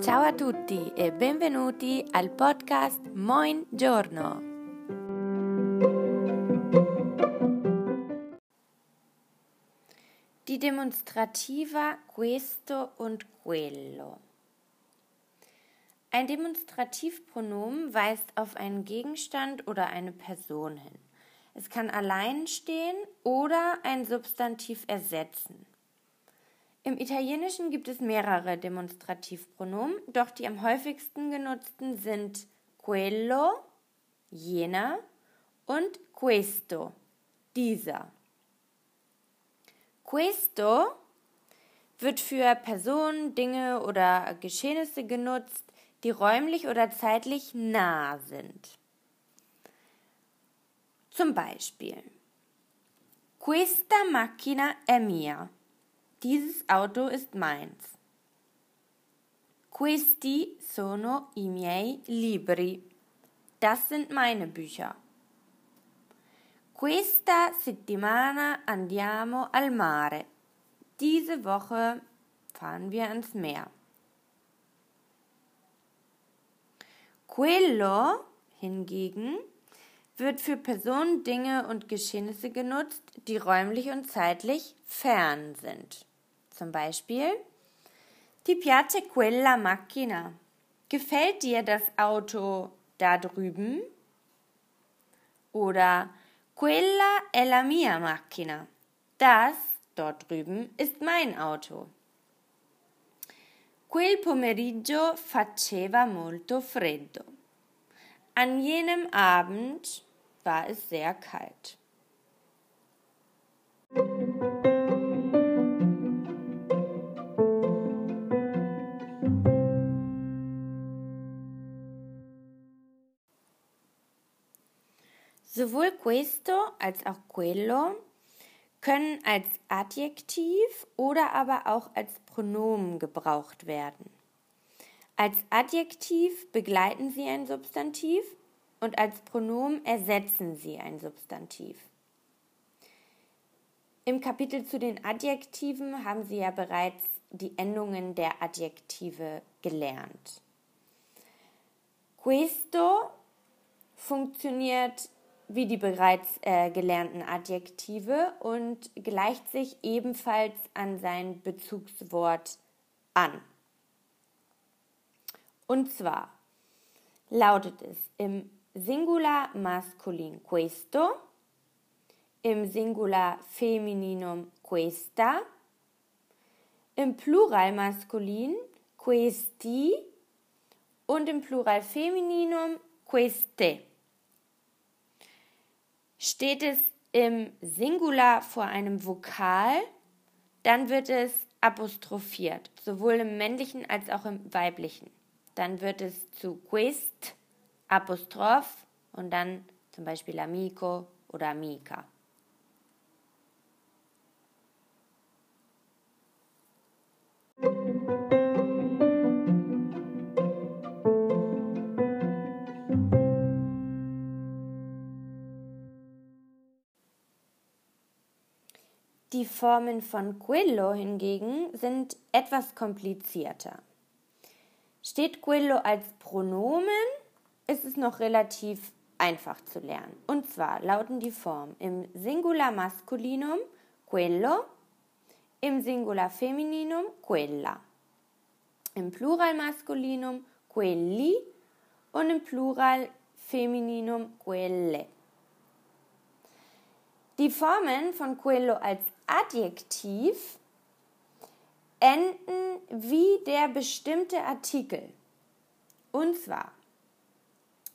Ciao a tutti e benvenuti al podcast Moin Giorno. Die Demonstrativa questo und quello. Ein Demonstrativpronomen weist auf einen Gegenstand oder eine Person hin. Es kann allein stehen oder ein Substantiv ersetzen. Im Italienischen gibt es mehrere Demonstrativpronomen, doch die am häufigsten genutzten sind quello, jener und questo, dieser. Questo wird für Personen, Dinge oder Geschehnisse genutzt, die räumlich oder zeitlich nah sind. Zum Beispiel, Questa macchina è mia. Dieses Auto ist meins. Questi sono i miei libri. Das sind meine Bücher. Questa settimana andiamo al mare. Diese Woche fahren wir ans Meer. Quello hingegen wird für Personen, Dinge und Geschehnisse genutzt, die räumlich und zeitlich fern sind. Zum Beispiel Ti piace quella macchina? Gefällt dir das Auto da drüben? Oder Quella è la mia macchina. Das dort drüben ist mein Auto. Quel pomeriggio faceva molto freddo. An jenem Abend war es sehr kalt. Sowohl questo als auch quello können als Adjektiv oder aber auch als Pronomen gebraucht werden. Als Adjektiv begleiten sie ein Substantiv und als Pronomen ersetzen sie ein Substantiv. Im Kapitel zu den Adjektiven haben Sie ja bereits die Endungen der Adjektive gelernt. Questo funktioniert wie die bereits äh, gelernten Adjektive und gleicht sich ebenfalls an sein Bezugswort an. Und zwar lautet es im Singular maskulin questo, im Singular femininum questa, im Plural maskulin questi und im Plural femininum queste. Steht es im Singular vor einem Vokal, dann wird es apostrophiert, sowohl im männlichen als auch im weiblichen. Dann wird es zu quest, Apostroph und dann zum Beispiel amico oder amica. Die Formen von quello hingegen sind etwas komplizierter. Steht quello als Pronomen, ist es noch relativ einfach zu lernen. Und zwar lauten die Formen im Singular Maskulinum quello, im Singular Femininum quella, im Plural Maskulinum quelli und im Plural Femininum quelle. Die Formen von quello als Adjektiv enden wie der bestimmte Artikel. Und zwar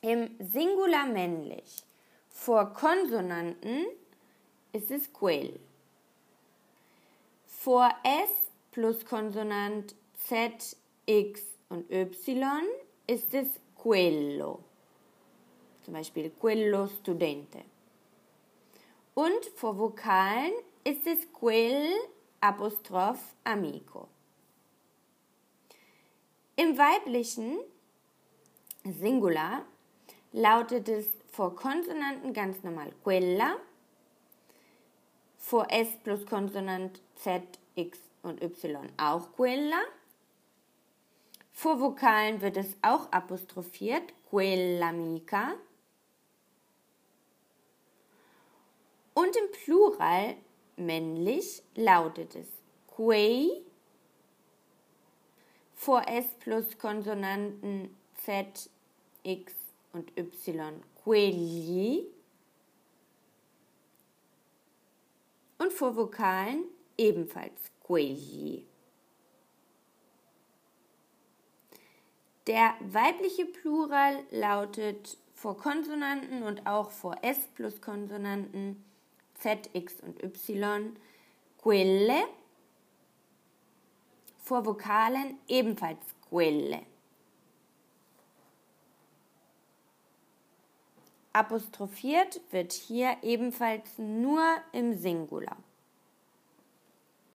im Singular männlich vor Konsonanten ist es quel. Vor S plus Konsonant Z, X und Y ist es quello. Zum Beispiel quello studente. Und vor Vokalen ist es quel apostroph amico. Im weiblichen Singular lautet es vor Konsonanten ganz normal quella, vor S plus Konsonant Z, X und Y auch quella. Vor Vokalen wird es auch apostrophiert, quella mica. Und im Plural männlich lautet es quei vor S plus Konsonanten Z, X und Y quelli und vor Vokalen ebenfalls quelli. Der weibliche Plural lautet vor Konsonanten und auch vor S plus Konsonanten Z, X und Y quelle. Vor Vokalen ebenfalls quelle. Apostrophiert wird hier ebenfalls nur im Singular.